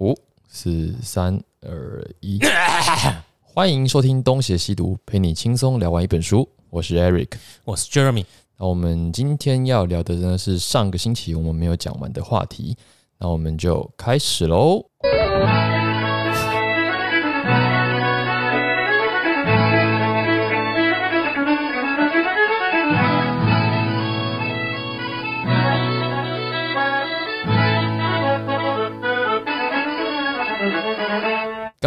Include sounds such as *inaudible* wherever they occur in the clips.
五、四、三、二、一，*coughs* 欢迎收听《东邪西毒》，陪你轻松聊完一本书。我是 Eric，我是 Jeremy。那我们今天要聊的呢是上个星期我们没有讲完的话题，那我们就开始喽。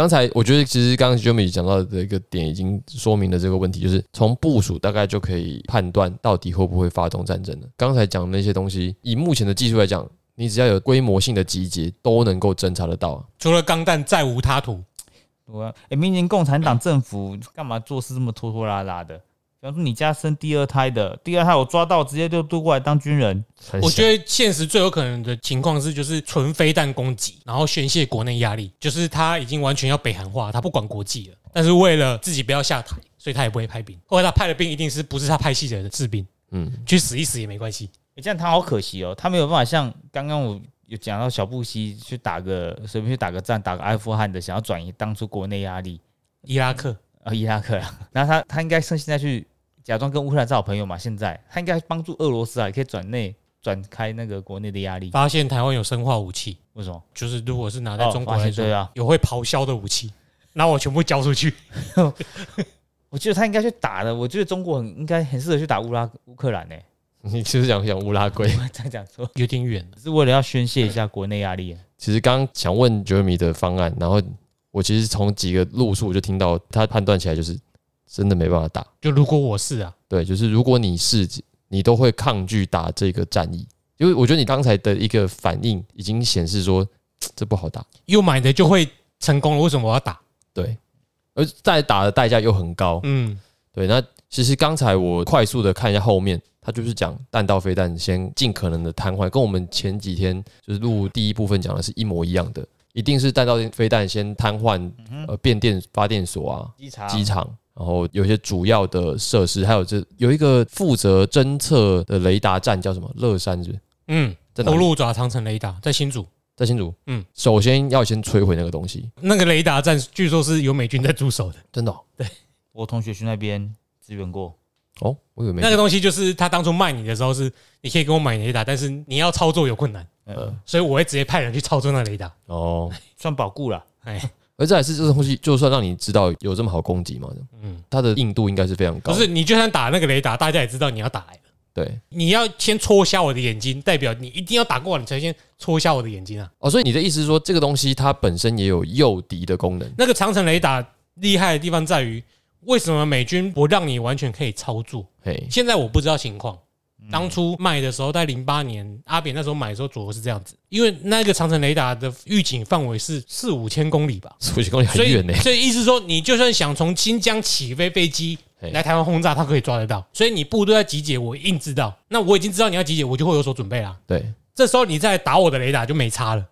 刚才我觉得，其实刚刚 Jeremy 讲到的一个点，已经说明了这个问题，就是从部署大概就可以判断到底会不会发动战争了。刚才讲的那些东西，以目前的技术来讲，你只要有规模性的集结，都能够侦查得到。除了钢弹，再无他途。我哎，明年共产党政府干嘛做事这么拖拖拉拉的？比方说你家生第二胎的，第二胎我抓到，直接就渡过来当军人。我觉得现实最有可能的情况是，就是纯飞弹攻击，然后宣泄国内压力，就是他已经完全要北韩化，他不管国际了。但是为了自己不要下台，所以他也不会派兵。后来他派的兵一定是不是他派系的士兵，嗯，去死一死也没关系。这样他好可惜哦，他没有办法像刚刚我有讲到小布希去打个随便去打个战，打个阿富汗的，想要转移当初国内压力，伊拉克啊伊拉克，然后他他应该趁现在去。假装跟乌克兰是好朋友嘛？现在他应该帮助俄罗斯啊，也可以转内转开那个国内的压力。发现台湾有生化武器，为什么？就是如果是拿在中国来说啊，有会咆哮的武器，那我全部交出去。*laughs* 我觉得他应该去打的。我觉得中国很应该很适合去打乌拉乌克兰呢。你其实想想乌拉圭，再讲说有点远，是为了要宣泄一下国内压力。其实刚想问 Jeremy 的方案，然后我其实从几个路数就听到他判断起来就是。真的没办法打。就如果我是啊，对，就是如果你是，你都会抗拒打这个战役，因为我觉得你刚才的一个反应已经显示说这不好打。又买的就会成功了，为什么我要打？对，而再打的代价又很高。嗯，对。那其实刚才我快速的看一下后面，他就是讲弹道飞弹先尽可能的瘫痪，跟我们前几天就是录第一部分讲的是一模一样的，一定是弹道飞弹先瘫痪呃变电发电所啊，机场机场。然后有些主要的设施，还有这有一个负责侦测的雷达站叫什么？乐山是？嗯，葫芦爪长城雷达在新竹，在新竹。嗯，首先要先摧毁那个东西。那个雷达站据说是有美军在驻守的，真的？对，我同学去那边支援过。哦，我有没那个东西就是他当初卖你的时候是你可以跟我买雷达，但是你要操作有困难，呃，所以我会直接派人去操作那雷达。哦，算保固了。哎。而这还是这个东西，就算让你知道有这么好攻击嘛，嗯，它的硬度应该是非常高。不是，你就算打那个雷达，大家也知道你要打来了。对，你要先戳瞎我的眼睛，代表你一定要打过来，你才先戳瞎我的眼睛啊。哦，所以你的意思是说，这个东西它本身也有诱敌的功能。那个长城雷达厉害的地方在于，为什么美军不让你完全可以操作？嘿，现在我不知道情况。当初卖的时候，在零八年，阿扁那时候买的时候，左右是这样子。因为那个长城雷达的预警范围是四五千公里吧，四五千公里很远呢。所以意思说，你就算想从新疆起飞飞机来台湾轰炸，他可以抓得到。所以你部队在集结，我硬知道。那我已经知道你要集结，我就会有所准备啦。对，这时候你再打我的雷达就没差了。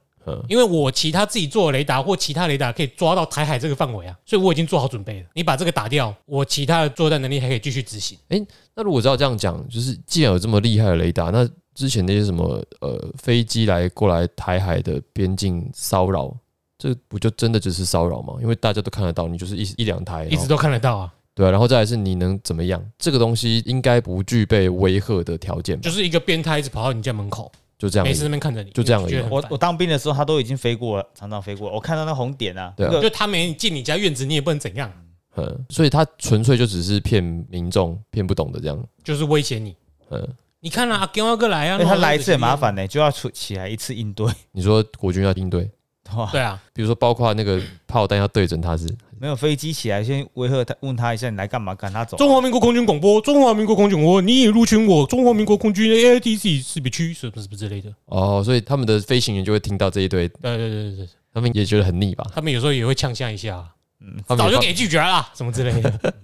因为我其他自己做的雷达或其他雷达可以抓到台海这个范围啊，所以我已经做好准备了。你把这个打掉，我其他的作战能力还可以继续执行。哎，那如果照这样讲，就是既然有这么厉害的雷达，那之前那些什么呃飞机来过来台海的边境骚扰，这不就真的只是骚扰吗？因为大家都看得到，你就是一一两台，一直都看得到啊。对啊，然后再来是你能怎么样？这个东西应该不具备威吓的条件，就是一个变态一直跑到你家门口。就这样，没事那边看着你，就这样。我我当兵的时候，他都已经飞过了，常常飞过。我看到那红点啊，对，就他没进你家院子，你也不能怎样。嗯，所以他纯粹就只是骗民众，骗不懂的这样，就是威胁你。嗯，你看啊，给我哥来啊，他来一次很麻烦呢，就要出起来一次应对。你说国军要应对？*laughs* 对啊，比如说包括那个炮弹要对准他是。没有飞机起来，先威吓他，问他一下你来干嘛？赶他走。中华民国空军广播，中华民国空军，我你已入侵我中华民国空军的 A I T C 识别区，是不是不之类的？哦，所以他们的飞行员就会听到这一堆。对对对对他们也觉得很腻吧？他们有时候也会呛下一下，嗯，早就给拒绝了，*laughs* 什么之类的。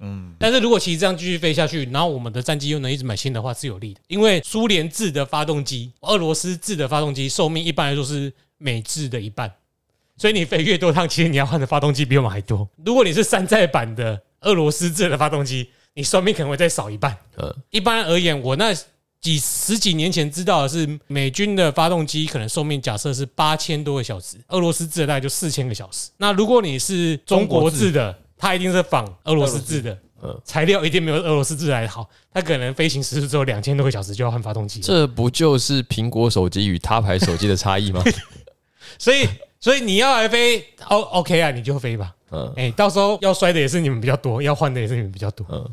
嗯，但是如果其实这样继续飞下去，然后我们的战机又能一直买新的话，是有利的。因为苏联制的发动机，俄罗斯制的发动机寿命一般来说是美制的一半。所以你飞越多趟，其实你要换的发动机比我们还多。如果你是山寨版的俄罗斯制的发动机，你寿命可能会再少一半。呃，一般而言，我那几十几年前知道的是，美军的发动机可能寿命假设是八千多个小时，俄罗斯制的大概就四千个小时。那如果你是中国制的，它一定是仿俄罗斯制的，材料一定没有俄罗斯制来好，它可能飞行时速只有两千多个小时就要换发动机。这不就是苹果手机与他牌手机的差异吗？*laughs* 所以，所以你要来飞，O OK 啊，你就飞吧。嗯，哎，到时候要摔的也是你们比较多，要换的也是你们比较多。嗯，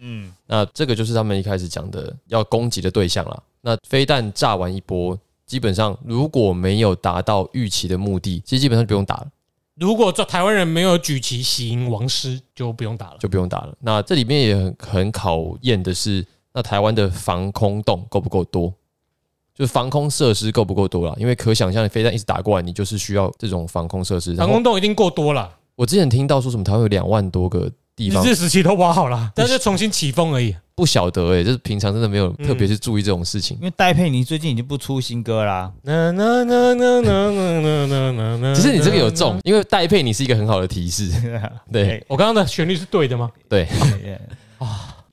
嗯，那这个就是他们一开始讲的要攻击的对象了。那飞弹炸完一波，基本上如果没有达到预期的目的，其实基本上就不用打了。如果这台湾人没有举旗喜迎王师，就不用打了，就不用打了。那这里面也很很考验的是，那台湾的防空洞够不够多？就是防空设施够不够多了？因为可想象飞弹一直打过来，你就是需要这种防空设施。防空洞一定够多了。我之前听到说什么，台湾有两万多个。日治时期都挖好了，但是重新起风而已。*laughs* 不晓得哎，就是平常真的没有特别去注意这种事情。因为戴佩妮最近已经不出新歌啦。*laughs* 其实你这个有中，因为戴佩妮是一个很好的提示。对我刚刚的旋律是对的吗？对。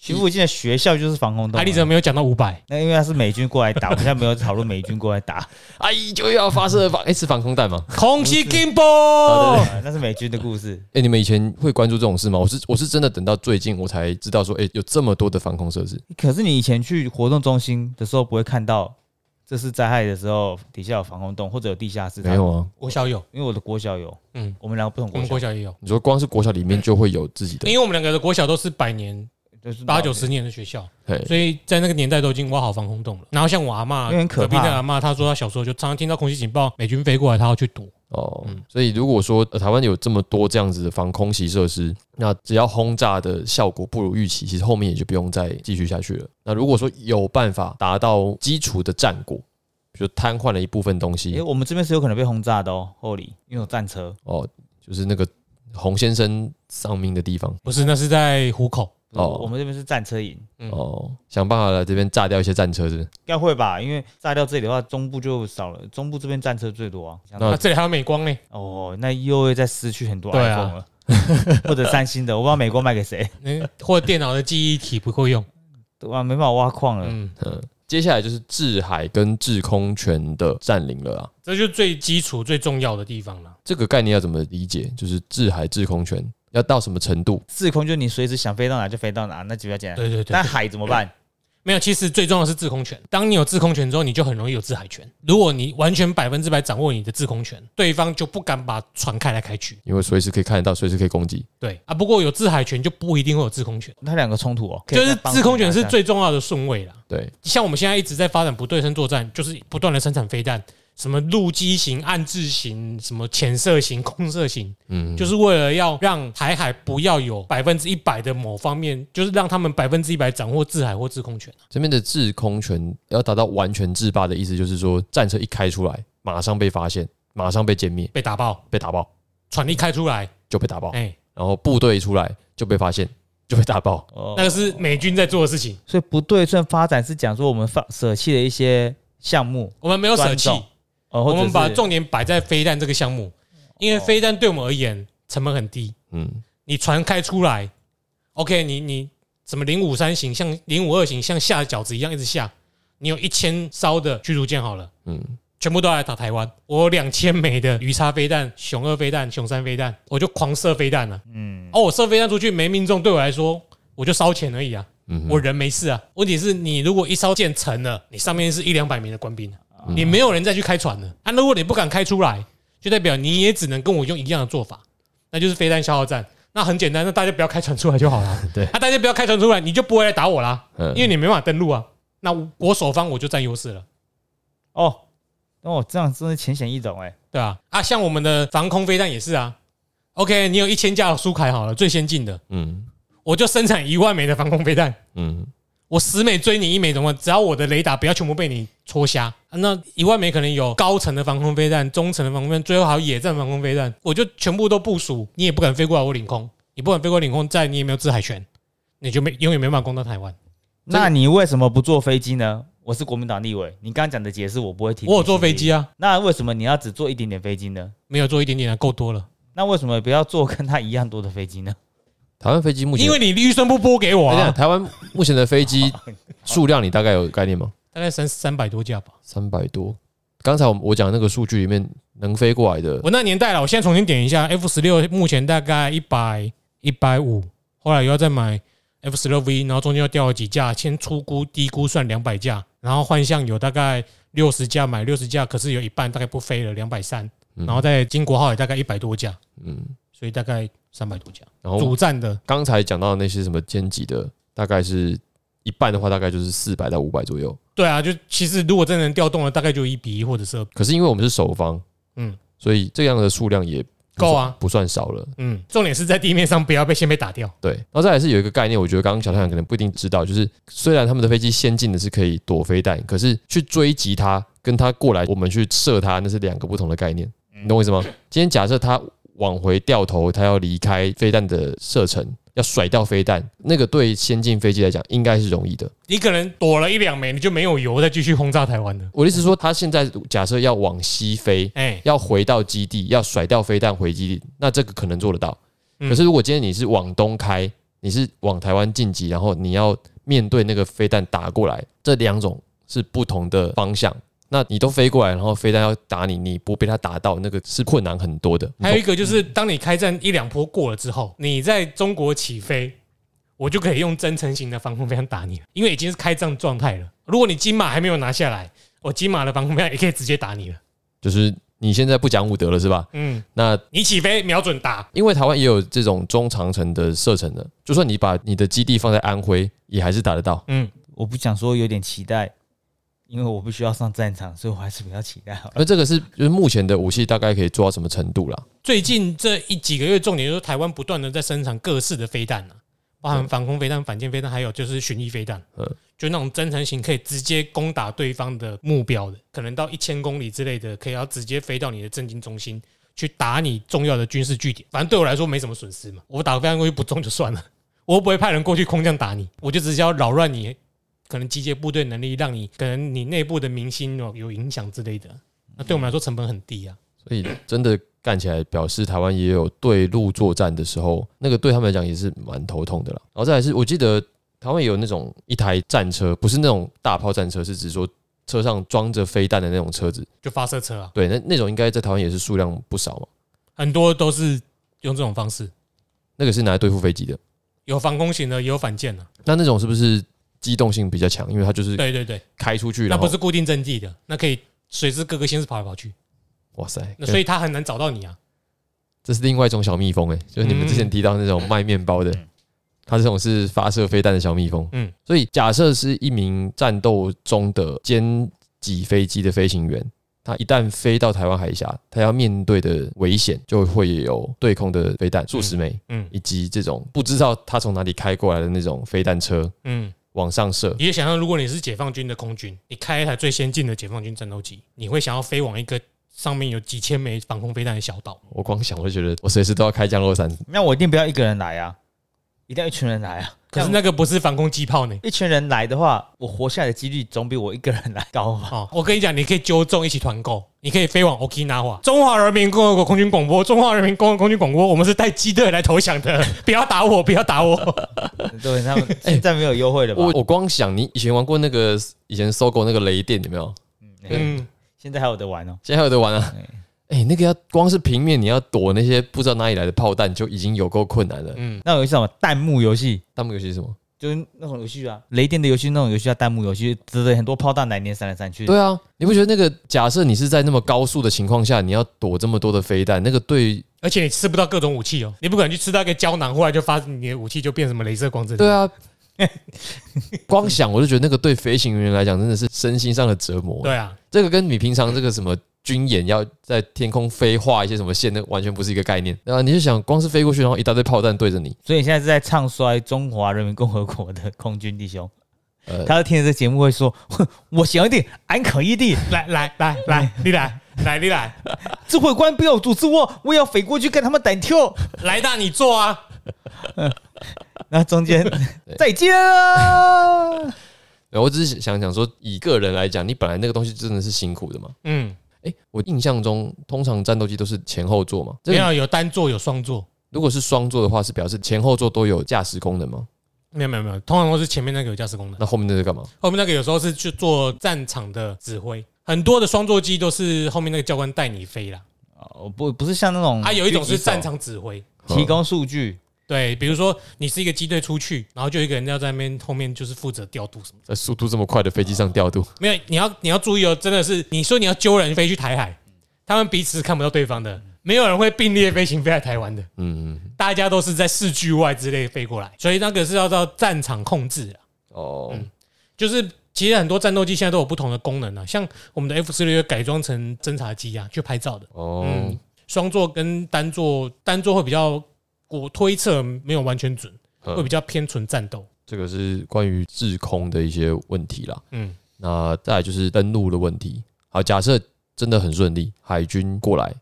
啊。其附近的学校就是防空洞。海里怎么没有讲到五百？那因为他是美军过来打，我们现在没有讨论美军过来打。阿 *laughs* 姨就要发射防哎是防空弹吗？*laughs* 空气 gimbal，那是美军的故事。哎，你们以前会关注这种事吗？我是我是真的等到最近我才知道说，哎，有这么多的防空设施。可是你以前去活动中心的时候，不会看到这是灾害的时候底下有防空洞或者有地下室？没有啊，国小有，因为我的国小有。嗯，我们两个不同，我们国小也有。你说光是国小里面就会有自己的？因为我们两个的国小都是百年。就是八九十年的学校，所以在那个年代都已经挖好防空洞了。然后像我阿妈，隔壁的阿妈，她说她小时候就常常听到空气警报，美军飞过来，她要去躲。哦，所以如果说台湾有这么多这样子的防空袭设施，那只要轰炸的效果不如预期，其实后面也就不用再继续下去了。那如果说有办法达到基础的战果，比如瘫痪了一部分东西，哎，我们这边是有可能被轰炸的哦，后里因为有战车。哦，就是那个洪先生丧命的地方，不是，那是在虎口。哦，我们这边是战车营，哦，想办法来这边炸掉一些战车是？应该会吧，因为炸掉这里的话，中部就少了，中部这边战车最多啊。那这里还有美光呢？哦，那又会再失去很多 iPhone 了，或者三星的，我不知道美光卖给谁，*laughs* 或者电脑的记忆体不够用，*laughs* 哇，没办法挖矿了。嗯，接下来就是制海跟制空权的占领了啊，这就最基础最重要的地方了。这个概念要怎么理解？就是制海制空权。要到什么程度？制空就你随时想飞到哪就飞到哪，那就比较简单。对对对。那海怎么办？没有，其实最重要的是制空权。当你有制空权之后，你就很容易有制海权。如果你完全百分之百掌握你的制空权，对方就不敢把船开来开去，因为随时可以看得到，随时可以攻击。对啊，不过有制海权就不一定会有制空权。它两个冲突哦，就是制空权是最重要的顺位了。对，像我们现在一直在发展不对称作战，就是不断的生产飞弹。什么陆基型、暗制型、什么潜射型、空射型，嗯，就是为了要让台海不要有百分之一百的某方面，就是让他们百分之一百掌握制海或制空权。这边的制空权要达到完全制霸的意思，就是说战车一开出来，马上被发现，马上被歼灭，被打爆，被打爆。船一开出来就被打爆，哎，然后部队出来就被发现，*laughs* 就被打爆。哦，那个是美军在做的事情。所以不对称发展是讲说我们放舍弃了一些项目，我们没有舍弃。我们把重点摆在飞弹这个项目，因为飞弹对我们而言成本很低。嗯，你船开出来，OK，你你什么零五三型像零五二型像下饺子一样一直下，你有一千艘的驱逐舰好了，嗯，全部都来打台湾。我两千枚的鱼叉飞弹、熊二飞弹、熊三飞弹，我就狂射飞弹了。嗯，哦，我射飞弹出去没命中，对我来说我就烧钱而已啊。嗯，我人没事啊。问题是你如果一烧舰沉了，你上面是一两百名的官兵。你没有人再去开船了啊！如果你不敢开出来，就代表你也只能跟我用一样的做法，那就是飞弹消耗战。那很简单，那大家不要开船出来就好了。*laughs* 对，那大家不要开船出来，你就不会来打我啦。因为你没办法登陆啊。那我守方我就占优势了。哦，哦，这样真的浅显易懂哎。对啊，啊，像我们的防空飞弹也是啊。OK，你有一千架苏凯好了，最先进的，嗯，我就生产一万枚的防空飞弹，嗯。我十枚追你一枚，怎么？只要我的雷达不要全部被你戳瞎，那一万枚可能有高层的防空飞弹、中层的防空飞弹，最后还有野战防空飞弹，我就全部都部署。你也不敢飞过来我领空，你不敢飞过领空，在你也没有制海权，你就没永远没办法攻到台湾。那你为什么不坐飞机呢？我是国民党立委，你刚刚讲的解释我不会听。我有坐飞机啊，那为什么你要只坐一点点飞机呢？没有坐一点点的够多了。那为什么不要坐跟他一样多的飞机呢？台湾飞机目前，因为你预算不拨给我啊。台湾目前的飞机 *laughs* 数量，你大概有概念吗？大概三三百多架吧。三百多。刚才我我讲那个数据里面能飞过来的，我那年代了。我现在重新点一下，F 十六目前大概一百一百五，后来又要再买 F 十六 V，然后中间又掉了几架，先初估低估算两百架，然后换向有大概六十架，买六十架，可是有一半大概不飞了，两百三，然后在金国号也大概一百多架，嗯，所以大概三百多架。然后主战的刚才讲到的那些什么歼击的，大概是一半的话，大概就是四百到五百左右。对啊，就其实如果真的能调动了，大概就一比一或者是。可是因为我们是守方，嗯，所以这样的数量也够啊，不算少了。嗯，重点是在地面上不要被先被打掉。对，然后再来是有一个概念，我觉得刚刚小太阳可能不一定知道，就是虽然他们的飞机先进的是可以躲飞弹，可是去追击它，跟它过来我们去射它，那是两个不同的概念。你懂我意思吗？今天假设它往回掉头，它要离开飞弹的射程。要甩掉飞弹，那个对先进飞机来讲应该是容易的。你可能躲了一两枚，你就没有油再继续轰炸台湾了。我的意思说，他现在假设要往西飞，哎，要回到基地，要甩掉飞弹回基地，那这个可能做得到。可是如果今天你是往东开，你是往台湾晋级，然后你要面对那个飞弹打过来，这两种是不同的方向。那你都飞过来，然后飞弹要打你，你不被它打到，那个是困难很多的。还有一个就是，当你开战一两波过了之后，你在中国起飞，我就可以用增程型的防空飞弹打你了，因为已经是开战状态了。如果你金马还没有拿下来，我金马的防空飞弹也可以直接打你了。就是你现在不讲武德了是吧？嗯。那你起飞瞄准打，因为台湾也有这种中长程的射程的，就算你把你的基地放在安徽，也还是打得到。嗯，我不想说有点期待。因为我不需要上战场，所以我还是比较期待。而这个是就是目前的武器大概可以做到什么程度啦？最近这一几个月，重点就是台湾不断的在生产各式的飞弹啊，包含防空飞弹、反舰飞弹，还有就是巡弋飞弹。嗯，就那种增程型可以直接攻打对方的目标的，可能到一千公里之类的，可以要直接飞到你的政经中心去打你重要的军事据点。反正对我来说没什么损失嘛，我打个飞弹过去不中就算了，我不会派人过去空降打你，我就直接要扰乱你。可能集结部队能力，让你可能你内部的明星有有影响之类的，那对我们来说成本很低啊。所以真的干起来，表示台湾也有对陆作战的时候，那个对他们来讲也是蛮头痛的了。然后再来是，我记得台湾有那种一台战车，不是那种大炮战车，是指说车上装着飞弹的那种车子，就发射车啊。对，那那种应该在台湾也是数量不少嘛。很多都是用这种方式。那个是拿来对付飞机的，有防空型的，也有反舰的。那那种是不是？机动性比较强，因为它就是对对对开出去，那不是固定阵地的，那可以随时各个先是跑来跑去。哇塞，那所以它很难找到你啊。这是另外一种小蜜蜂哎，就是你们之前提到那种卖面包的，它这种是发射飞弹的小蜜蜂。嗯，所以假设是一名战斗中的歼击飞机的飞行员，他一旦飞到台湾海峡，他要面对的危险就会有对空的飞弹数十枚，嗯，以及这种不知道他从哪里开过来的那种飞弹车，嗯。往上射，你也想象，如果你是解放军的空军，你开一台最先进的解放军战斗机，你会想要飞往一个上面有几千枚防空飞弹的小岛？我光想，我就觉得我随时都要开降落伞。那我一定不要一个人来啊，一定要一群人来啊。可是那个不是防空机炮呢。一群人来的话，我活下来的几率总比我一个人来高。好，我跟你讲，你可以揪众一起团购，你可以飞往 Okinawa。中华人民共和国空军广播，中华人民共和国空军广播，我们是带机队来投降的，不要打我，*laughs* 不要打我。对他们现在没有优惠了吧？*laughs* 我我光想，你以前玩过那个以前搜狗那个雷电有没有？嗯，现在还有得玩哦，现在还有得玩啊。哎，那个要光是平面，你要躲那些不知道哪里来的炮弹，就已经有够困难了。嗯，那有什么弹幕游戏？弹幕游戏是什么？就是那种游戏啊，雷电的游戏，那种游戏叫弹幕游戏，指的很多炮弹来年闪来闪去。对啊，你不觉得那个假设你是在那么高速的情况下，你要躲这么多的飞弹，那个对，而且你吃不到各种武器哦，你不可能去吃到一个胶囊，后来就发你的武器就变什么镭射光阵。对啊，光想我就觉得那个对飞行员来讲真的是身心上的折磨。对啊，这个跟你平常这个什么。军演要在天空飞画一些什么线，那完全不是一个概念。然后你就想，光是飞过去，然后一大堆炮弹对着你，所以你现在是在唱衰中华人民共和国的空军弟兄。呃，他听这节目会说：“ *laughs* 我想一点，俺可以的。”来来来来，你来来你来，*laughs* 指挥官不要阻止我，我要飞过去跟他们单挑。来那你做啊。*laughs* 那中间再见啊！我只是想想说，以个人来讲，你本来那个东西真的是辛苦的嘛。嗯。哎，我印象中通常战斗机都是前后座嘛，没有有单座有双座，如果是双座的话，是表示前后座都有驾驶功能吗？没有没有没有，通常都是前面那个有驾驶功能，那后面那个干嘛？后面那个有时候是去做战场的指挥，很多的双座机都是后面那个教官带你飞啦。哦，不不是像那种，啊，有一种是战场指挥，提供数据。对，比如说你是一个机队出去，然后就一个人要在那边后面就是负责调度什么，在速度这么快的飞机上调度，没有，你要你要注意哦，真的是你说你要揪人飞去台海，他们彼此看不到对方的。没有人会并列飞行飞来台湾的，嗯。嗯，大家都是在市距外之类飞过来，所以那个是要到战场控制的哦。就是其实很多战斗机现在都有不同的功能啊，像我们的 F 四六改装成侦察机啊，去拍照的。哦。嗯，双座跟单座，单座会比较我推测没有完全准，会比较偏纯战斗。这个是关于制空的一些问题啦。嗯，那再来就是登陆的问题。好，假设真的很顺利，海军过来。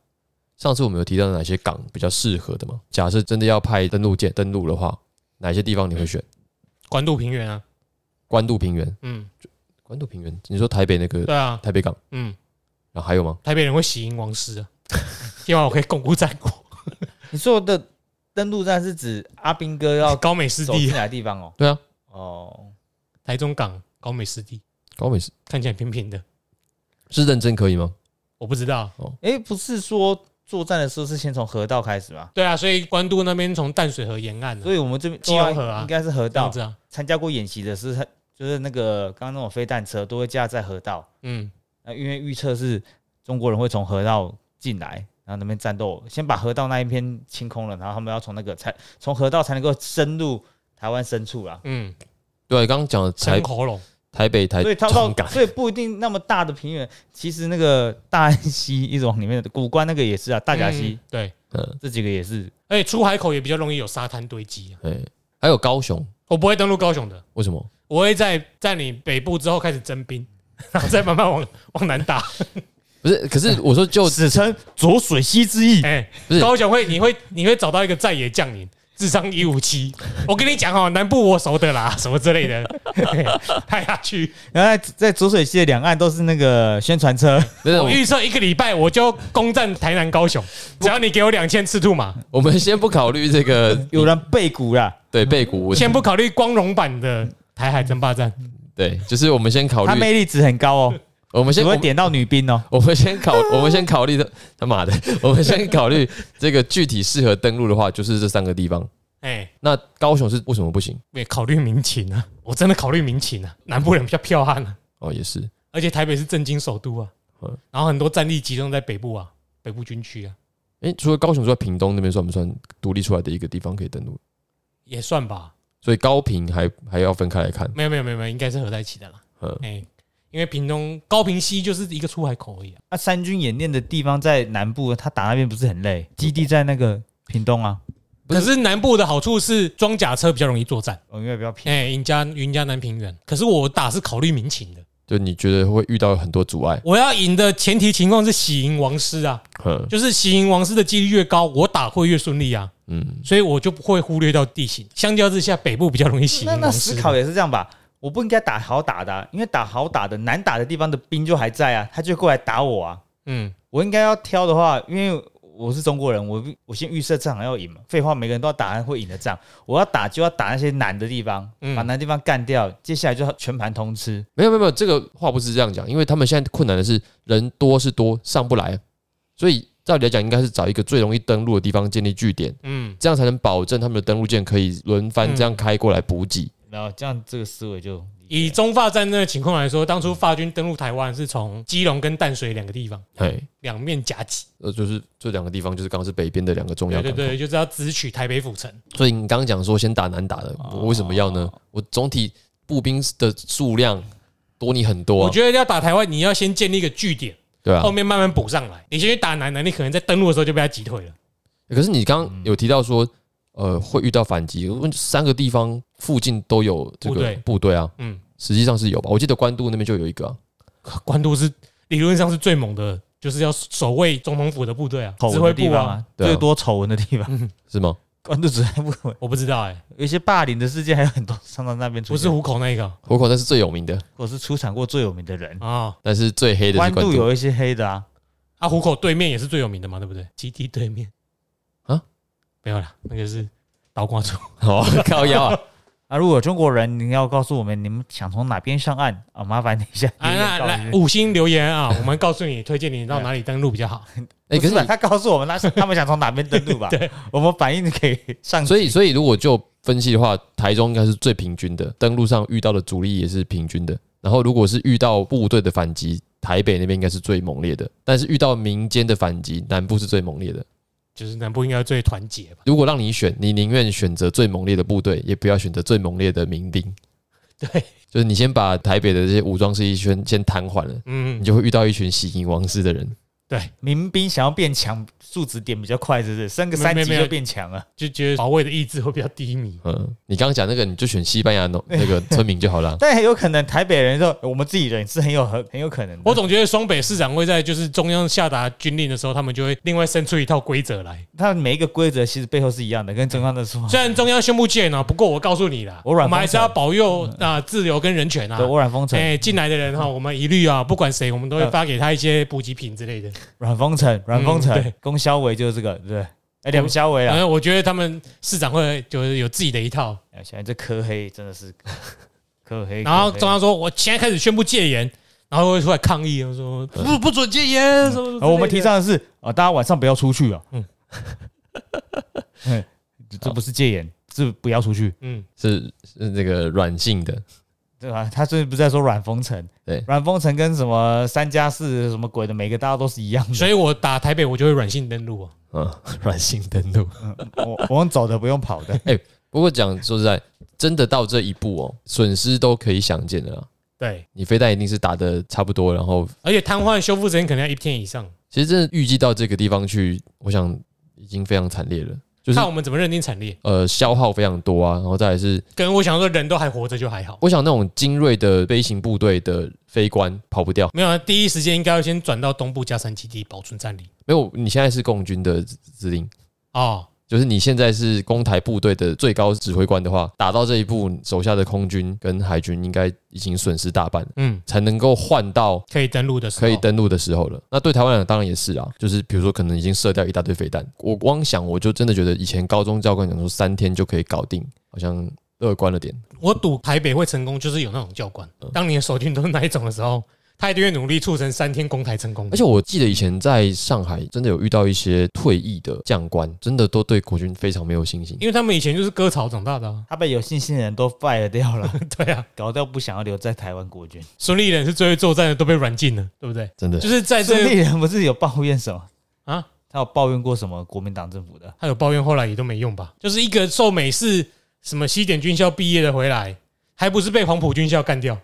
上次我们有提到哪些港比较适合的吗？假设真的要派登陆舰登陆的话，哪些地方你会选？关渡平原啊，关渡平原，嗯，关渡平原，你说台北那个？对啊，台北港，嗯，然后还有吗？台北人会喜迎王师啊，*laughs* 希望我可以巩固战果。*laughs* 你说的登陆站是指阿兵哥要 *laughs* 高美湿地哪地方哦？对啊，哦，台中港高美湿地，高美湿看起来平平的，是认真可以吗？我不知道哦，哎，不是说。作战的时候是先从河道开始吗？对啊，所以关渡那边从淡水河沿岸，所以我们这边基隆河啊，应该是河道。参加过演习的是，就是那个刚刚那种飞弹车都会架在河道。嗯，那因为预测是中国人会从河道进来，然后那边战斗，先把河道那一片清空了，然后他们要从那个才从河道才能够深入台湾深处啦。嗯，对，刚刚讲的台喉咙。台北台，所以它到，所以不一定那么大的平原。其实那个大安溪一直往里面的古关那个也是啊，大甲溪，对，嗯，这几个也是。而且出海口也比较容易有沙滩堆积。对，还有高雄，我不会登陆高雄的。为什么？我会在在你北部之后开始征兵，然后再慢慢往往南打。不是，可是我说就史称浊水溪之意。哎，不是，高雄会，你会你会找到一个在野将领。智商一五七，我跟你讲哦，南部我熟的啦，*laughs* 什么之类的，*laughs* 派下去。然后在浊水溪的两岸都是那个宣传车。我预测一个礼拜我就攻占台南、高雄，只要你给我两千赤兔马。我们先不考虑这个，*laughs* 有人背骨啦，对背骨。先不考虑光荣版的台海争霸战，对，就是我们先考虑。它魅力值很高哦。我们先会点到女兵哦。*laughs* 我们先考，*laughs* 我们先考虑的 *laughs* 他妈的，我们先考虑这个具体适合登陆的话，就是这三个地方。哎，那高雄是为什么不行？也考虑民情啊，我真的考虑民情啊。南部人比较彪悍啊。哦，也是。而且台北是政经首都啊，然后很多战力集中在北部啊，北部军区啊。哎，除了高雄，除了屏东那边算不算独立出来的一个地方可以登陆？也算吧。所以高屏还还要分开来看。没有没有没有没有，应该是合在一起的啦。嗯，哎，因为屏东高平溪就是一个出海口而已啊。那三军演练的地方在南部，他打那边不是很累？基地在那个屏东啊。可是南部的好处是装甲车比较容易作战，因为比较便宜。哎，云嘉云嘉南平原。可是我打是考虑民情的，就你觉得会遇到很多阻碍？我要赢的前提情况是喜迎王师啊，就是喜迎王师的几率越高，我打会越顺利啊。嗯，所以我就不会忽略到地形。相较之下，北部比较容易喜迎王师。那思考也是这样吧？我不应该打好打的，因为打好打的难打的地方的兵就还在啊，他就过来打我啊。嗯，我应该要挑的话，因为。我是中国人，我我先预设这场要赢嘛。废话，每个人都要打会赢的仗。我要打就要打那些难的地方，把难地方干掉，接下来就全盘通吃。没有没有没有，这个话不是这样讲，因为他们现在困难的是人多是多上不来，所以照理来讲应该是找一个最容易登陆的地方建立据点，嗯，这样才能保证他们的登陆舰可以轮番这样开过来补给。然后这样这个思维就。以中法战争的情况来说，当初法军登陆台湾是从基隆跟淡水两个地方，对，两面夹击。呃，就是这两个地方，就是刚刚是北边的两个重要。对对对，就是要直取台北府城。所以你刚刚讲说先打南打的，我为什么要呢？我总体步兵的数量多你很多。我觉得要打台湾，你要先建立一个据点，对啊，后面慢慢补上来。你先去打南的，你可能在登陆的时候就被他击退了。可是你刚刚有提到说，呃，会遇到反击，三个地方附近都有这个部队。啊，嗯。实际上是有吧，我记得关渡那边就有一个，关渡是理论上是最猛的，就是要守卫总统府的部队啊，指挥部啊，最多丑闻的地方。是吗？关渡指挥部，我不知道哎，有一些霸凌的事件还有很多，上到那边不是虎口那个，虎口那是最有名的，我是出产过最有名的人。啊，但是最黑的关渡。有一些黑的啊，啊虎口对面也是最有名的嘛，对不对？基地对面。啊，没有啦，那个是倒挂出 *laughs* 哦，靠腰啊。*laughs* 啊，如果中国人，你要告诉我们你们想从哪边上岸啊？麻烦你一下 *laughs* 啊，那来五星留言啊，我们告诉你推荐你到哪里登录比较好。哎，可是他告诉我们，那是他们想从哪边登录吧？对，我们反应可以上。所以，所以如果就分析的话，台中应该是最平均的，登陆上遇到的阻力也是平均的。然后，如果是遇到部队的反击，台北那边应该是最猛烈的。但是遇到民间的反击，南部是最猛烈的。就是南部应该最团结吧？如果让你选，你宁愿选择最猛烈的部队，也不要选择最猛烈的民兵。对，就是你先把台北的这些武装势力圈先瘫痪了，嗯，你就会遇到一群喜迎王室的人。对，民兵想要变强，数值点比较快，是不是？升个三级就变强了，就觉得保卫的意志会比较低迷。嗯，你刚刚讲那个，你就选西班牙那那个村民就好了。*laughs* 但很有可能台北人说，我们自己人是很有很很有可能。我总觉得双北市长会在就是中央下达军令的时候，他们就会另外生出一套规则来。他每一个规则其实背后是一样的，跟中央的说。虽然中央宣布戒严不过我告诉你了，我们还是要保佑啊自由跟人权啊。对我软封城，哎，进来的人哈，我们一律啊，不管谁，我们都会发给他一些补给品之类的。软封城。阮风城，龚肖维就是这个，对不对？哎，两肖维啊！我觉得他们市长会就是有自己的一套。现在这科黑真的是 *laughs* 科黑。然后中央说，我现在开始宣布戒严，然后会出来抗议，说不不准戒严。什么？我们提倡的是啊，大家晚上不要出去啊。嗯，*laughs* 这不是戒严，是不要出去。嗯，是是那个软性的。对吧？*laughs* 他最近不是在说软封城？对，软封城跟什么三加四什么鬼的，每个大家都是一样的。所以我打台北，我就会软性登陆啊。*laughs* 嗯，软性登陆。我我用走的，不用跑的。*laughs* 哎，不过讲说实在，真的到这一步哦，损失都可以想见的。对，你飞弹一定是打的差不多，然后而且瘫痪修复时间可能要一天以上。其实真的预计到这个地方去，我想已经非常惨烈了。看我们怎么认定惨烈？呃，消耗非常多啊，然后再来是跟我想说人都还活着就还好。我想那种精锐的飞行部队的飞官跑不掉。没有啊，第一时间应该要先转到东部加山基地保存战力。没有，你现在是共军的指令哦。就是你现在是攻台部队的最高指挥官的话，打到这一步，手下的空军跟海军应该已经损失大半，嗯，才能够换到可以登陆的时候可以登陆的时候了。那对台湾来讲，当然也是啊，就是比如说可能已经射掉一大堆飞弹，我光想我就真的觉得以前高中教官讲说三天就可以搞定，好像乐观了点。我赌台北会成功，就是有那种教官，当你的手军都是哪一种的时候。他一定会努力促成三天攻台成功。而且我记得以前在上海真的有遇到一些退役的将官，真的都对国军非常没有信心，因为他们以前就是割草长大的。他被有信心的人都 fire 掉了，*laughs* 对啊，搞到不想要留在台湾国军。孙立人是最会作战的，都被软禁了，对不对？真的，就是在孙立人不是有抱怨什么啊？他有抱怨过什么？国民党政府的？他有抱怨，后来也都没用吧？就是一个受美式什么西点军校毕业的回来，还不是被黄埔军校干掉？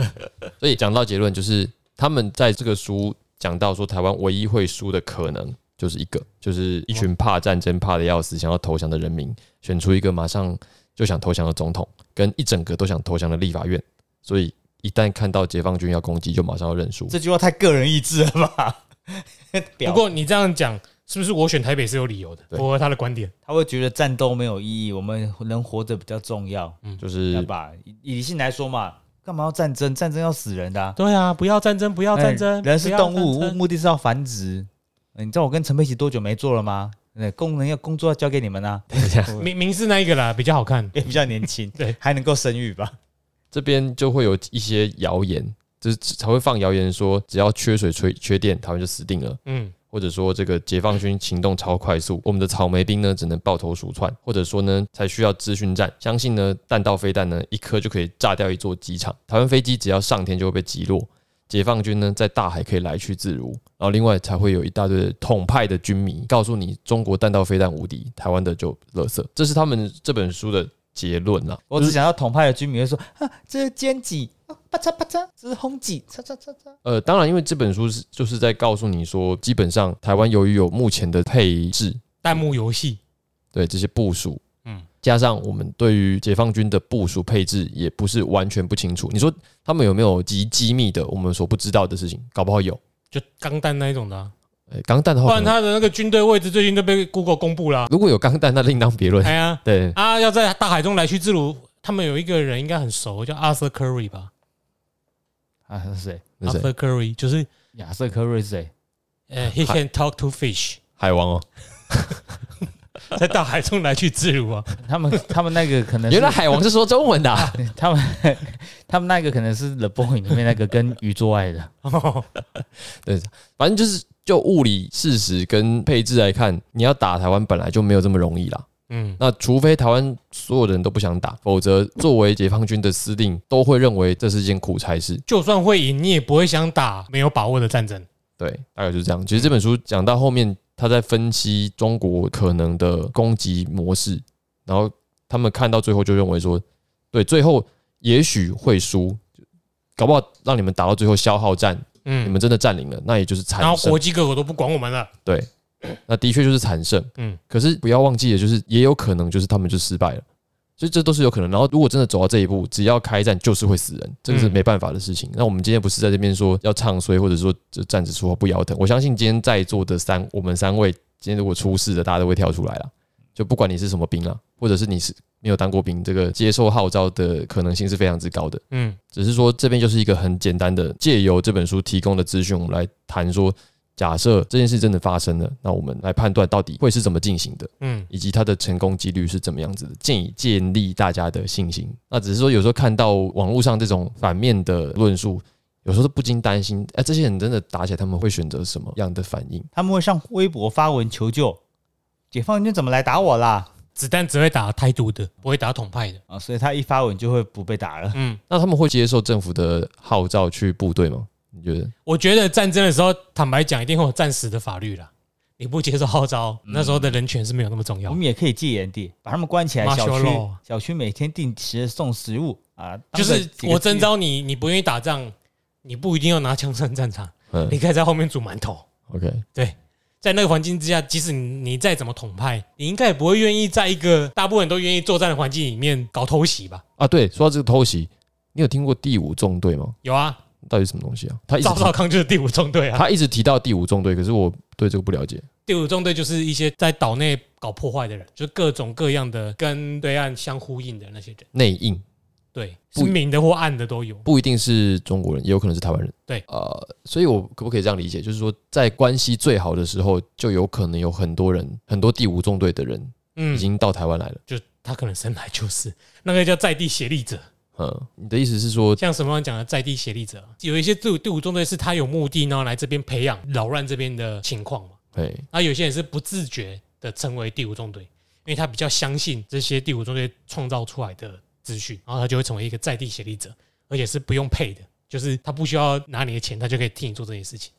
*laughs* 所以讲到结论就是。他们在这个书讲到说，台湾唯一会输的可能就是一个，就是一群怕战争、怕的要死、想要投降的人民，选出一个马上就想投降的总统，跟一整个都想投降的立法院。所以一旦看到解放军要攻击，就马上要认输。这句话太个人意志了吧？*laughs* 不过你这样讲，是不是我选台北是有理由的？符合他的观点，他会觉得战斗没有意义，我们能活着比较重要。嗯，就是把理性来说嘛。干嘛要战争？战争要死人的。对啊，不要战争，不要战争。人是动物，目的是要繁殖。你知道我跟陈佩琪多久没做了吗？那，工人要工作要交给你们啊。明明 *laughs* 是那一个啦，比较好看，也比较年轻，*laughs* 对，还能够生育吧。这边就会有一些谣言，就是才会放谣言说，只要缺水、缺缺电，台湾就死定了。嗯。或者说这个解放军行动超快速，我们的草莓兵呢只能抱头鼠窜，或者说呢才需要资讯战，相信呢弹道飞弹呢一颗就可以炸掉一座机场，台湾飞机只要上天就会被击落，解放军呢在大海可以来去自如，然后另外才会有一大堆统派的军迷告诉你中国弹道飞弹无敌，台湾的就垃圾，这是他们这本书的结论啊。我只想要统派的军迷会说啊，*laughs* 这是奸计。啪嚓啪嚓，这是轰击！嚓嚓嚓嚓。呃，当然，因为这本书是就是在告诉你说，基本上台湾由于有目前的配置弹幕游戏，对这些部署，嗯，加上我们对于解放军的部署配置也不是完全不清楚。你说他们有没有极机密的我们所不知道的事情？搞不好有，就钢弹那一种的。哎，钢弹的话，不然他的那个军队位置最近都被 Google 公布了。如果有钢弹，那另当别论。哎呀，对啊，要在大海中来去自如。他们有一个人应该很熟，叫 Arthur Curry 吧。啊，是谁？Arthur Curry 就是亚瑟·科瑞是谁？呃，He can talk to fish，海王哦。*laughs* 在大海中来去自如啊。他们他们那个可能原来海王是说中文的，他们 *laughs* 他们那个可能是 The Boy 里面那个跟鱼做爱的。*laughs* 对，反正就是就物理事实跟配置来看，你要打台湾本来就没有这么容易啦。嗯，那除非台湾所有的人都不想打，否则作为解放军的司令，都会认为这是件苦差事。就算会赢，你也不会想打没有把握的战争。对，大概就是这样。其实这本书讲到后面，他在分析中国可能的攻击模式，然后他们看到最后就认为说，对，最后也许会输，搞不好让你们打到最后消耗战，嗯，你们真的占领了，那也就是惨。然后国际各国都不管我们了。对。*clears throat* 那的确就是惨胜，嗯，可是不要忘记的就是也有可能就是他们就失败了，所以这都是有可能。然后如果真的走到这一步，只要开战就是会死人，这个是没办法的事情。那我们今天不是在这边说要唱衰，或者说这站着说话不腰疼。我相信今天在座的三我们三位，今天如果出事的，大家都会跳出来了。就不管你是什么兵啊，或者是你是没有当过兵，这个接受号召的可能性是非常之高的。嗯，只是说这边就是一个很简单的，借由这本书提供的资讯，我们来谈说。假设这件事真的发生了，那我们来判断到底会是怎么进行的，嗯，以及它的成功几率是怎么样子的，建议建立大家的信心。那只是说，有时候看到网络上这种反面的论述，有时候都不禁担心，哎，这些人真的打起来，他们会选择什么样的反应？他们会上微博发文求救，解放军怎么来打我啦？子弹只会打台独的，不会打统派的啊，所以他一发文就会不被打了。嗯，那他们会接受政府的号召去部队吗？你觉得？我觉得战争的时候，坦白讲，一定会有战时的法律啦。你不接受号召，那时候的人权是没有那么重要。我们也可以戒严的，把他们关起来。小区小区每天定时送食物啊。就是我征召你，你不愿意打仗，你不一定要拿枪上战场，你可以在后面煮馒头。OK，对，在那个环境之下，即使你再怎么统派，你应该也不会愿意在一个大部分人都愿意作战的环境里面搞偷袭吧？啊，对，说到这个偷袭，你有听过第五纵队吗？有啊。到底什么东西啊？他赵少康就是第五纵队啊。他一直提到第五纵队，可是我对这个不了解。第五纵队就是一些在岛内搞破坏的人，就是各种各样的跟对岸相呼应的那些人。内应，对，是明的或暗的都有，不一定是中国人，也有可能是台湾人。对，呃，所以我可不可以这样理解？就是说，在关系最好的时候，就有可能有很多人，很多第五纵队的人，嗯，已经到台湾来了。就他可能生来就是那个叫在地协力者。嗯，你的意思是说，像什么讲的在地协力者，有一些队伍队伍中队是他有目的，然后来这边培养扰乱这边的情况嘛？对。那有些人是不自觉的成为第五中队，因为他比较相信这些第五中队创造出来的资讯，然后他就会成为一个在地协力者，而且是不用配的，就是他不需要拿你的钱，他就可以替你做这些事情。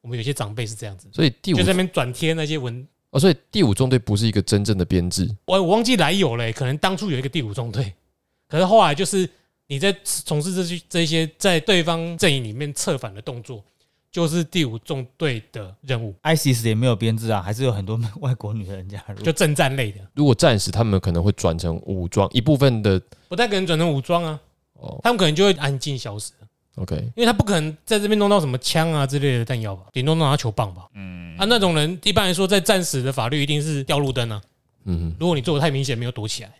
我们有些长辈是这样子，所以第五就在那边转贴那些文哦，所以第五中队不是一个真正的编制。我我忘记来有嘞，可能当初有一个第五中队，可是后来就是。你在从事这些这些在对方阵营里面策反的动作，就是第五纵队的任务。ISIS 也没有编制啊，还是有很多外国女人加入，就政战类的。如果战时，他们可能会转成武装一部分的，不太可能转成武装啊。哦，他们可能就会安静消失。OK，因为他不可能在这边弄到什么枪啊之类的弹药吧，顶多弄到球棒吧。嗯，啊，那种人一般来说在战时的法律一定是掉路灯啊。嗯，如果你做的太明显，没有躲起来。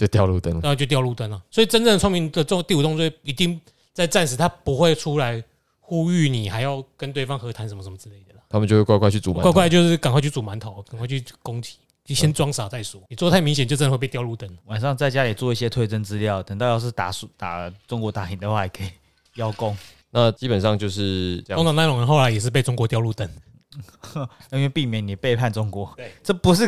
就掉路灯了，然后就掉路灯了。所以真正的聪明的做第五动作，一定在战时他不会出来呼吁你，还要跟对方和谈什么什么之类的他们就会乖乖去煮，乖乖就是赶快去煮馒头，赶快去攻击，就先装傻再说。你做太明显，就真的会被掉路灯。晚上在家里做一些推甄资料，等到要是打输打中国打赢的话，还可以邀功。那基本上就是这样。通常那种人后来也是被中国掉路灯，*laughs* 因为避免你背叛中国。对，这不是。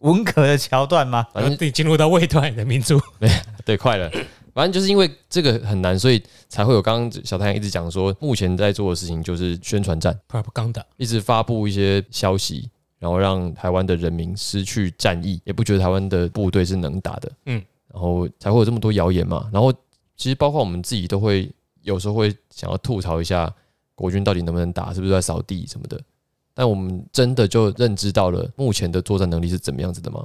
文革的桥段吗？反正得进入到未段的民族。对 *laughs* 对，快了。反正就是因为这个很难，所以才会有刚刚小太阳一直讲说，目前在做的事情就是宣传战，propaganda，一直发布一些消息，然后让台湾的人民失去战意，也不觉得台湾的部队是能打的。嗯，然后才会有这么多谣言嘛。然后其实包括我们自己都会有时候会想要吐槽一下国军到底能不能打，是不是在扫地什么的。但我们真的就认知到了目前的作战能力是怎么样子的吗？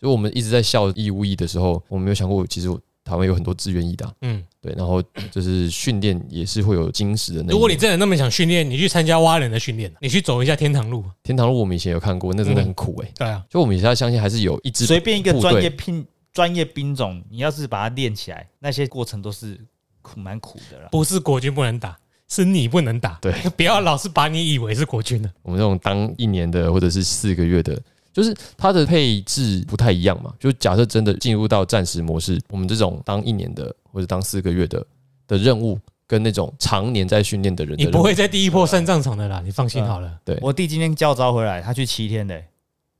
就我们一直在笑义务役的时候，我们没有想过，其实台湾有很多志愿役的。嗯，对。然后就是训练也是会有精实的。如果你真的那么想训练，你去参加蛙人的训练，你去走一下天堂路。天堂路我们以前有看过，那真的很苦哎。对啊，就我们以前相信还是有一支随便一个专业拼专业兵种，你要是把它练起来，那些过程都是苦蛮苦的了。不是国军不能打。是你不能打，对，不要老是把你以为是国军的。我们这种当一年的或者是四个月的，就是它的配置不太一样嘛。就假设真的进入到战时模式，我们这种当一年的或者当四个月的的任务，跟那种常年在训练的人，你不会在第一波上战场的啦，你放心好了。对我弟今天教招回来，他去七天的，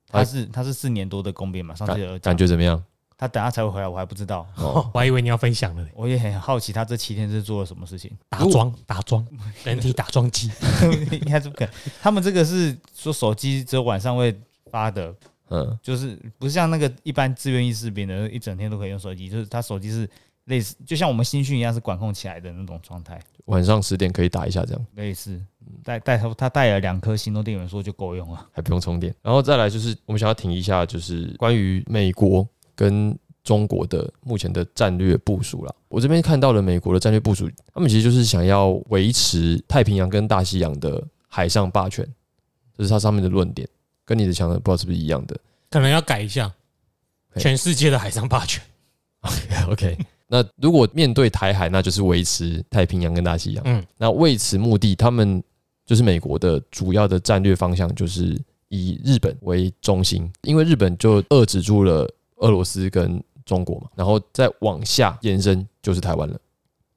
他是他是四年多的工兵嘛，上次有感觉怎么样？他等下才会回来，我还不知道。哦，我还以为你要分享了。我也很好奇，他这七天是做了什么事情？打桩，打桩，*laughs* 人体打桩机，*laughs* 应该是不可能。他们这个是说手机只有晚上会发的，嗯，就是不像那个一般自愿意士兵的，一整天都可以用手机。就是他手机是类似，就像我们新训一样，是管控起来的那种状态。晚上十点可以打一下，这样类似。带带他他带了两颗行动电源，说就够用了，还不用充电。然后再来就是我们想要停一下，就是关于美国。跟中国的目前的战略部署了，我这边看到了美国的战略部署，他们其实就是想要维持太平洋跟大西洋的海上霸权，这是它上面的论点，跟你的想的不知道是不是一样的，可能要改一下，全世界的海上霸权。*laughs* OK，那如果面对台海，那就是维持太平洋跟大西洋。嗯，那为此目的，他们就是美国的主要的战略方向就是以日本为中心，因为日本就遏制住了。俄罗斯跟中国嘛，然后再往下延伸就是台湾了。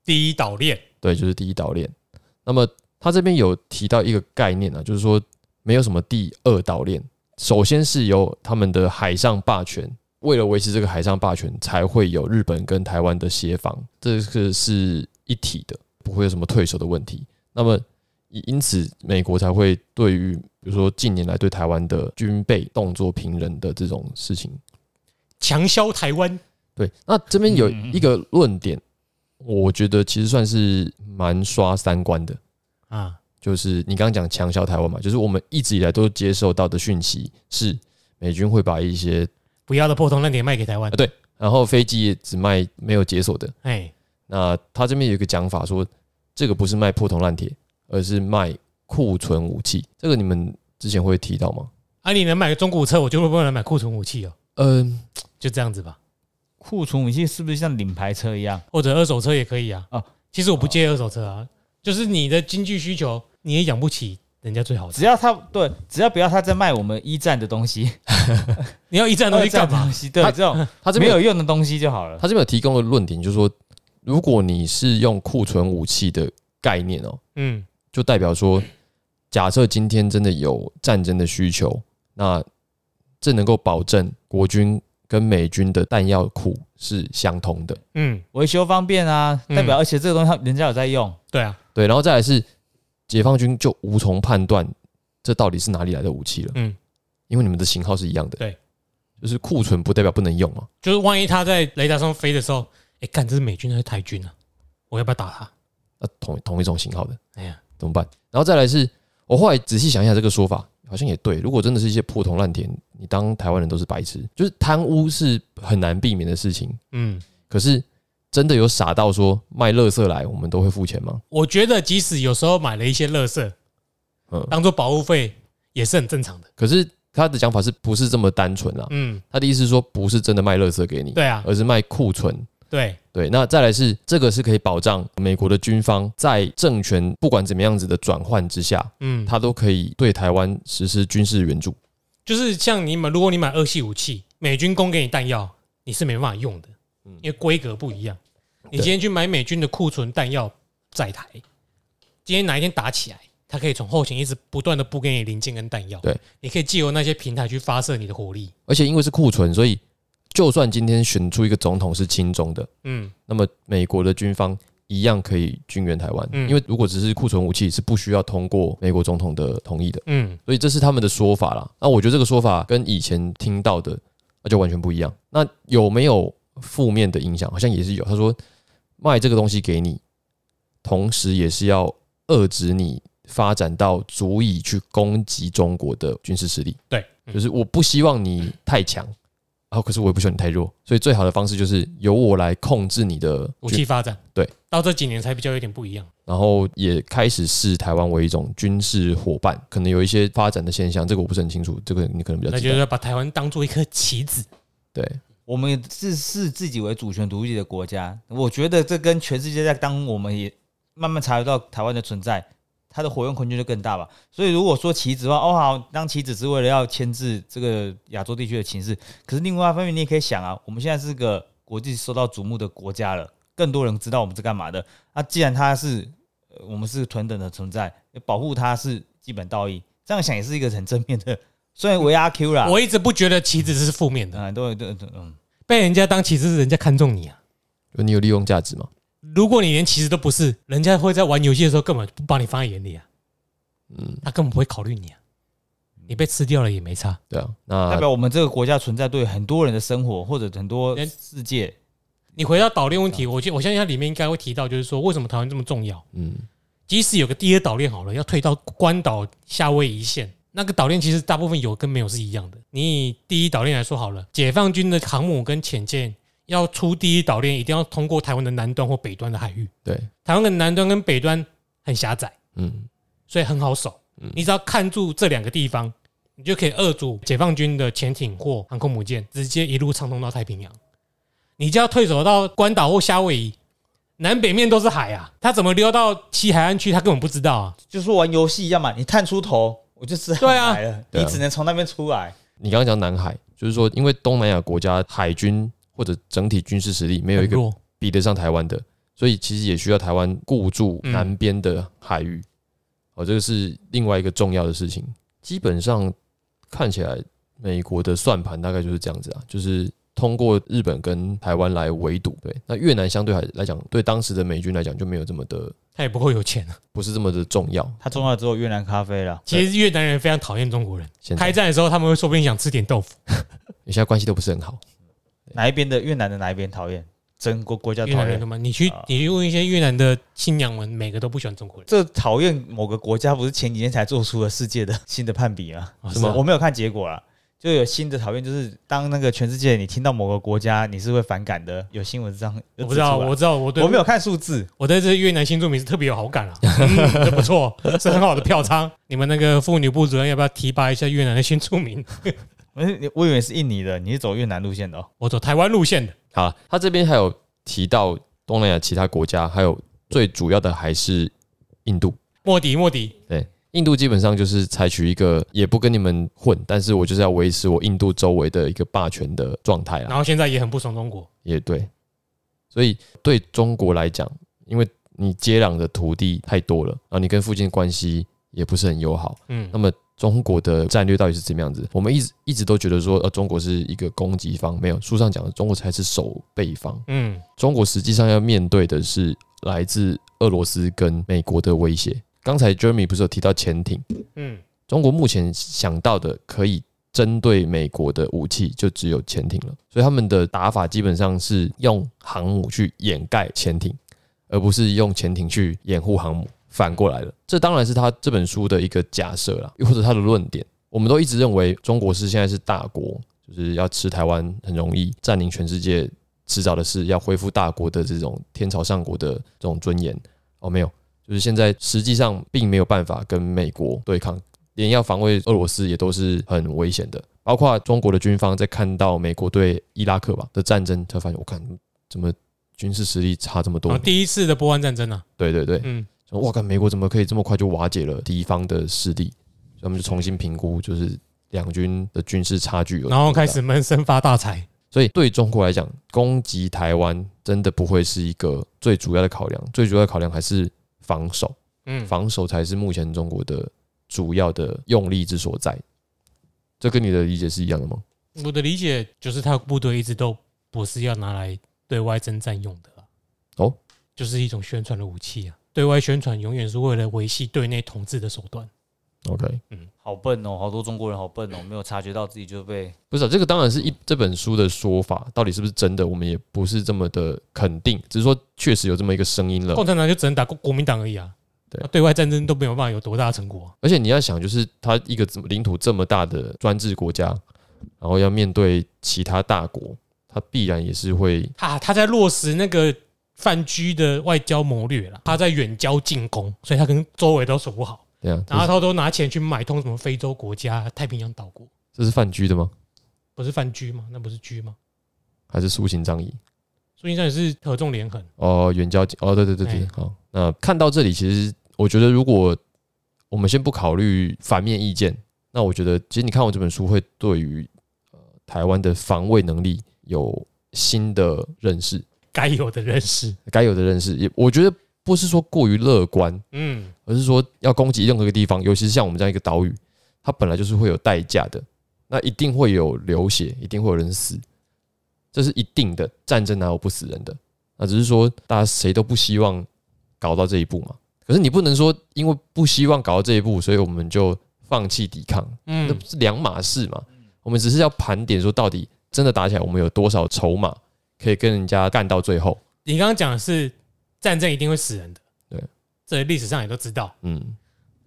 第一岛链，对，就是第一岛链。那么他这边有提到一个概念啊，就是说没有什么第二岛链，首先是由他们的海上霸权，为了维持这个海上霸权，才会有日本跟台湾的协防，这个是一体的，不会有什么退守的问题。那么因此，美国才会对于比如说近年来对台湾的军备动作频仍的这种事情。强销台湾，对，那这边有一个论点，我觉得其实算是蛮刷三观的。啊，就是你刚刚讲强销台湾嘛，就是我们一直以来都接受到的讯息是美军会把一些不要的破铜烂铁卖给台湾，对，然后飞机也只卖没有解锁的，哎，那他这边有一个讲法说，这个不是卖破铜烂铁，而是卖库存武器，这个你们之前会提到吗？啊，你能买个中古车，我就会不能买库存武器哦，嗯。就这样子吧，库存武器是不是像领牌车一样，或者二手车也可以啊？啊，其实我不借二手车啊，就是你的经济需求，你也养不起人家最好的。只要他对，只要不要他在卖我们一战的东西，*laughs* 你要一战东西干嘛？对，这种他这边没有用的东西就好了。他这边有提供的论点就是说，如果你是用库存武器的概念哦，嗯，就代表说，假设今天真的有战争的需求，那这能够保证国军。跟美军的弹药库是相通的，嗯，维修方便啊，代表而且这个东西人家有在用，对啊，对，然后再来是解放军就无从判断这到底是哪里来的武器了，嗯，因为你们的型号是一样的，对，就是库存不代表不能用嘛，就是万一他在雷达上飞的时候，哎，干这是美军还是台军啊？我要不要打他？啊同同一种型号的，哎呀，怎么办？然后再来是我后来仔细想一下这个说法。好像也对，如果真的是一些破铜烂铁，你当台湾人都是白痴，就是贪污是很难避免的事情。嗯，可是真的有傻到说卖乐色来，我们都会付钱吗？我觉得即使有时候买了一些乐色，嗯，当做保护费也是很正常的。可是他的讲法是不是这么单纯啊？嗯，他的意思是说不是真的卖乐色给你，对啊，而是卖库存。对对，那再来是这个是可以保障美国的军方在政权不管怎么样子的转换之下，嗯，他都可以对台湾实施军事援助。就是像你买，如果你买二系武器，美军供给你弹药，你是没办法用的，因为规格不一样。你今天去买美军的库存弹药在台，今天哪一天打起来，它可以从后勤一直不断的补给你零件跟弹药。对，你可以借由那些平台去发射你的火力，而且因为是库存，所以。就算今天选出一个总统是亲中的，嗯，那么美国的军方一样可以军援台湾，嗯因为如果只是库存武器，是不需要通过美国总统的同意的，嗯，所以这是他们的说法啦。那我觉得这个说法跟以前听到的那就完全不一样。那有没有负面的影响？好像也是有。他说卖这个东西给你，同时也是要遏制你发展到足以去攻击中国的军事实力。对，就是我不希望你太强。然后，可是我也不希望你太弱，所以最好的方式就是由我来控制你的武器发展。对，到这几年才比较有点不一样。然后也开始视台湾为一种军事伙伴，可能有一些发展的现象，这个我不是很清楚。这个你可能比较那就是要把台湾当做一颗棋子。对，我们是视自己为主权独立的国家，我觉得这跟全世界在当我们也慢慢察觉到台湾的存在，它的活用空间就更大吧。所以如果说棋子的话，哦好，当棋子是为了要牵制这个亚洲地区的情势，可是另外一方面你也可以想啊，我们现在是个国际受到瞩目的国家了，更多人知道我们是干嘛的。那既然它是我们是同等的存在，保护它是基本道义。这样想也是一个很正面的。虽然为阿 Q 啦，我一直不觉得棋子是负面的，对对对，嗯，被人家当棋子是人家看中你啊，你有利用价值吗？如果你连其实都不是，人家会在玩游戏的时候根本不把你放在眼里啊，嗯，他根本不会考虑你啊，你被吃掉了也没差，对啊，那代表我们这个国家存在对很多人的生活或者很多世界。你回到岛链问题，我我相信它里面应该会提到，就是说为什么台湾这么重要？嗯，即使有个第二岛链好了，要退到关岛、夏威夷线，那个岛链其实大部分有跟没有是一样的。你以第一岛链来说好了，解放军的航母跟潜舰。要出第一岛链，一定要通过台湾的南端或北端的海域。对，台湾的南端跟北端很狭窄，嗯，所以很好守。你只要看住这两个地方，你就可以扼住解放军的潜艇或航空母舰，直接一路畅通到太平洋。你就要退守到关岛或夏威夷，南北面都是海啊，他怎么溜到西海岸去？他根本不知道啊。就是玩游戏一样嘛，你探出头，我就知道对啊，你只能从那边出来。你刚刚讲南海，就是说因为东南亚国家海军。或者整体军事实力没有一个比得上台湾的，所以其实也需要台湾固住南边的海域。哦，这个是另外一个重要的事情。基本上看起来，美国的算盘大概就是这样子啊，就是通过日本跟台湾来围堵。对，那越南相对来来讲，对当时的美军来讲就没有这么的，他也不够有钱啊，不是这么的重要。他重要只有越南咖啡了。其实越南人非常讨厌中国人，开战的时候他们会说不定想吃点豆腐。*laughs* 现在关系都不是很好。哪一边的越南的哪一边讨厌？整个国家讨厌吗？你去你去问一些越南的新娘们，每个都不喜欢中国人。这讨厌某个国家，不是前几天才做出了世界的新的判比吗？是吗？我没有看结果啊，就有新的讨厌，就是当那个全世界你听到某个国家，你是会反感的。有新闻这样，我不知道，我知道，我对我没有看数字，我对这越南新住民是特别有好感啊，这不错，是很好的票仓。你们那个妇女部主任要不要提拔一下越南的新住民？我我以为是印尼的，你是走越南路线的哦。我走台湾路线的。好，他这边还有提到东南亚其他国家，还有最主要的还是印度。莫迪，莫迪。对，印度基本上就是采取一个也不跟你们混，但是我就是要维持我印度周围的一个霸权的状态啊。然后现在也很不爽中国。也对，所以对中国来讲，因为你接壤的土地太多了，然后你跟附近关系也不是很友好。嗯，那么。中国的战略到底是怎么样子？我们一直一直都觉得说，呃，中国是一个攻击方，没有书上讲的，中国才是守备方。嗯，中国实际上要面对的是来自俄罗斯跟美国的威胁。刚才 Jeremy 不是有提到潜艇？嗯，中国目前想到的可以针对美国的武器就只有潜艇了，所以他们的打法基本上是用航母去掩盖潜艇，而不是用潜艇去掩护航母。反过来了，这当然是他这本书的一个假设啦，又或者他的论点。我们都一直认为中国是现在是大国，就是要吃台湾很容易，占领全世界迟早的事，要恢复大国的这种天朝上国的这种尊严。哦，没有，就是现在实际上并没有办法跟美国对抗，连要防卫俄罗斯也都是很危险的。包括中国的军方在看到美国对伊拉克吧的战争，他发现我看怎么军事实力差这么多。第一次的波湾战争啊，对对对，嗯。我靠，美国怎么可以这么快就瓦解了敌方的势力？所以他们就重新评估，就是两军的军事差距，然后开始闷声发大财。所以对中国来讲，攻击台湾真的不会是一个最主要的考量，最主要的考量还是防守。嗯，防守才是目前中国的主要的用力之所在。这跟你的理解是一样的吗？我的理解就是，他部队一直都不是要拿来对外征战用的。哦，就是一种宣传的武器啊。对外宣传永远是为了维系对内统治的手段。OK，嗯，好笨哦，好多中国人好笨哦，没有察觉到自己就被不是这个，当然是一这本书的说法，到底是不是真的，我们也不是这么的肯定，只是说确实有这么一个声音了。共产党就只能打国国民党而已啊，对，对外战争都没有办法有多大成果。而且你要想，就是他一个领土这么大的专制国家，然后要面对其他大国，他必然也是会啊，他在落实那个。范居的外交谋略了，他在远交近攻，所以他跟周围都守不好。对啊，然后他都拿钱去买通什么非洲国家、太平洋岛国。这是范居的吗？不是范居吗？那不是居吗？还是苏秦张仪？苏秦张仪是合纵连横。哦，远交近哦，对对对对，好。那看到这里，其实我觉得，如果我们先不考虑反面意见，那我觉得其实你看我这本书会对于呃台湾的防卫能力有新的认识，该有的认识，该有的认识，也我觉得不是说过于乐观，嗯，而是说要攻击任何一个地方，尤其是像我们这样一个岛屿，它本来就是会有代价的，那一定会有流血，一定会有人死，这是一定的，战争哪有不死人的？那只是说大家谁都不希望搞到这一步嘛。可是你不能说因为不希望搞到这一步，所以我们就放弃抵抗，嗯，那不是两码事嘛？我们只是要盘点说，到底真的打起来，我们有多少筹码可以跟人家干到最后？你刚刚讲的是战争一定会死人的，对，这历史上也都知道，嗯，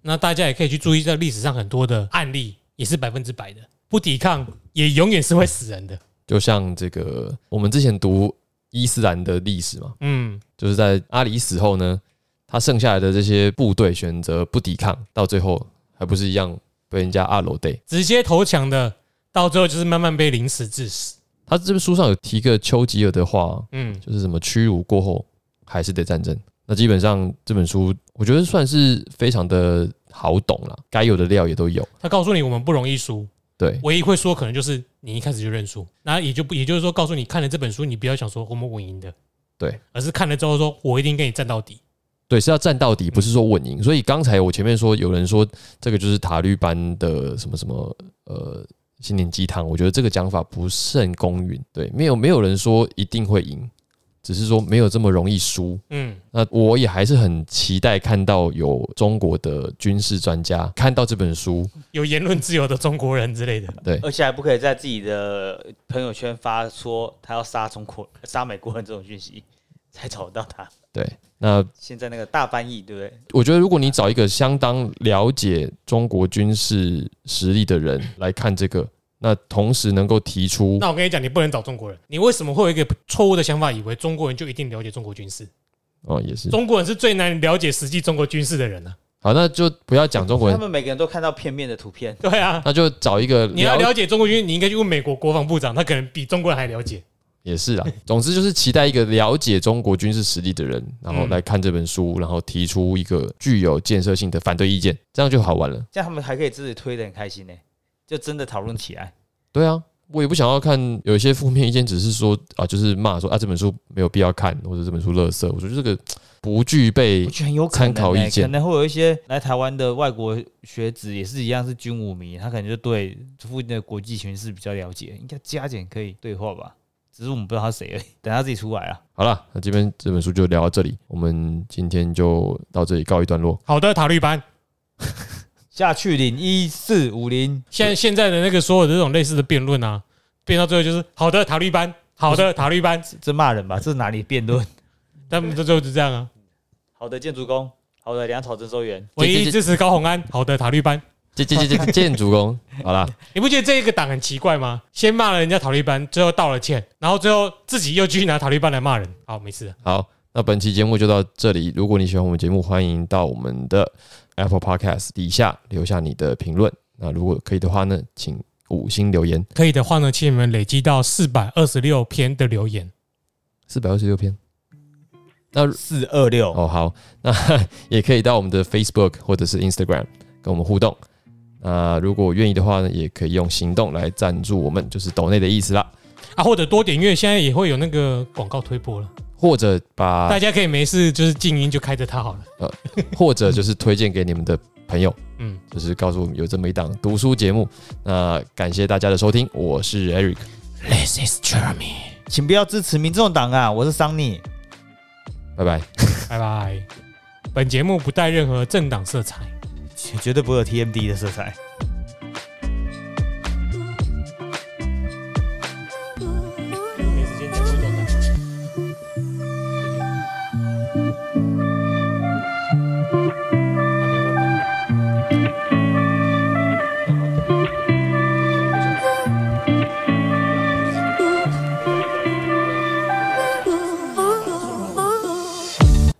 那大家也可以去注意在历史上很多的案例，也是百分之百的，不抵抗也永远是会死人的。就像这个，我们之前读伊斯兰的历史嘛，嗯，就是在阿里死后呢。他剩下来的这些部队选择不抵抗，到最后还不是一样被人家阿罗队直接投降的，到最后就是慢慢被凌迟致死。他这本书上有提个丘吉尔的话，嗯，就是什么屈辱过后还是得战争。那基本上这本书我觉得算是非常的好懂了，该有的料也都有。他告诉你我们不容易输，对，唯一会说可能就是你一开始就认输，那也就不也就是说告诉你看了这本书，你不要想说我们稳赢的，对，而是看了之后说我一定跟你战到底。对，是要战到底，不是说稳赢。所以刚才我前面说，有人说这个就是塔利班的什么什么呃心灵鸡汤，我觉得这个讲法不甚公允。对，没有没有人说一定会赢，只是说没有这么容易输。嗯，那我也还是很期待看到有中国的军事专家看到这本书，有言论自由的中国人之类的。对，而且还不可以在自己的朋友圈发说他要杀中国、杀美国人这种讯息，才找得到他。*laughs* 对。那现在那个大翻译，对不对？我觉得如果你找一个相当了解中国军事实力的人来看这个，那同时能够提出，那我跟你讲，你不能找中国人。你为什么会有一个错误的想法，以为中国人就一定了解中国军事？哦，也是，中国人是最难了解实际中国军事的人呢。好，那就不要讲中国人，他们每个人都看到片面的图片。对啊，那就找一个你要了解中国军，你应该去问美国国防部长，他可能比中国人还了解。也是啦，*laughs* 总之就是期待一个了解中国军事实力的人，然后来看这本书，然后提出一个具有建设性的反对意见，这样就好玩了。这样他们还可以自己推的很开心呢，就真的讨论起来。对啊，我也不想要看有一些负面意见，只是说啊，就是骂说啊这本书没有必要看，或者这本书垃圾。我觉得这个 *tsk* 不具备参考意见，可能会有一些来台湾的外国学子也是一样是军武迷，他可能就对附近的国际形势比较了解，应该加减可以对话吧。只是我们不知道他谁而已，等他自己出来啊。好了，那这边这本书就聊到这里，我们今天就到这里告一段落。好的，塔利班 *laughs* 下去领一四五零。现现在的那个所有的这种类似的辩论啊，辩到最后就是好的塔利班，好的塔利班，这骂人吧？这是哪里辩论？他们这最后就这样啊。好的建筑工，好的粮草征收员，唯一支持高鸿安。好的塔利班。建建建建筑工，*laughs* 好啦，你不觉得这一个党很奇怪吗？先骂了人家塔利班，最后道了歉，然后最后自己又继续拿塔利班来骂人。好，没事。好，那本期节目就到这里。如果你喜欢我们节目，欢迎到我们的 Apple Podcast 底下留下你的评论。那如果可以的话呢，请五星留言。可以的话呢，请你们累积到四百二十六篇的留言。四百二十六篇，那四二六哦，好，那 *laughs* 也可以到我们的 Facebook 或者是 Instagram 跟我们互动。那如果愿意的话呢，也可以用行动来赞助我们，就是抖内的意思啦。啊，或者多点阅，现在也会有那个广告推播了。或者把大家可以没事就是静音就开着它好了。呃，或者就是推荐给你们的朋友，*laughs* 嗯，就是告诉我们有这么一档读书节目。那感谢大家的收听，我是 Eric，This is Jeremy，请不要支持民众党啊，我是 Sunny，拜拜，拜拜。本节目不带任何政党色彩。绝对不会有 tmd 的色彩。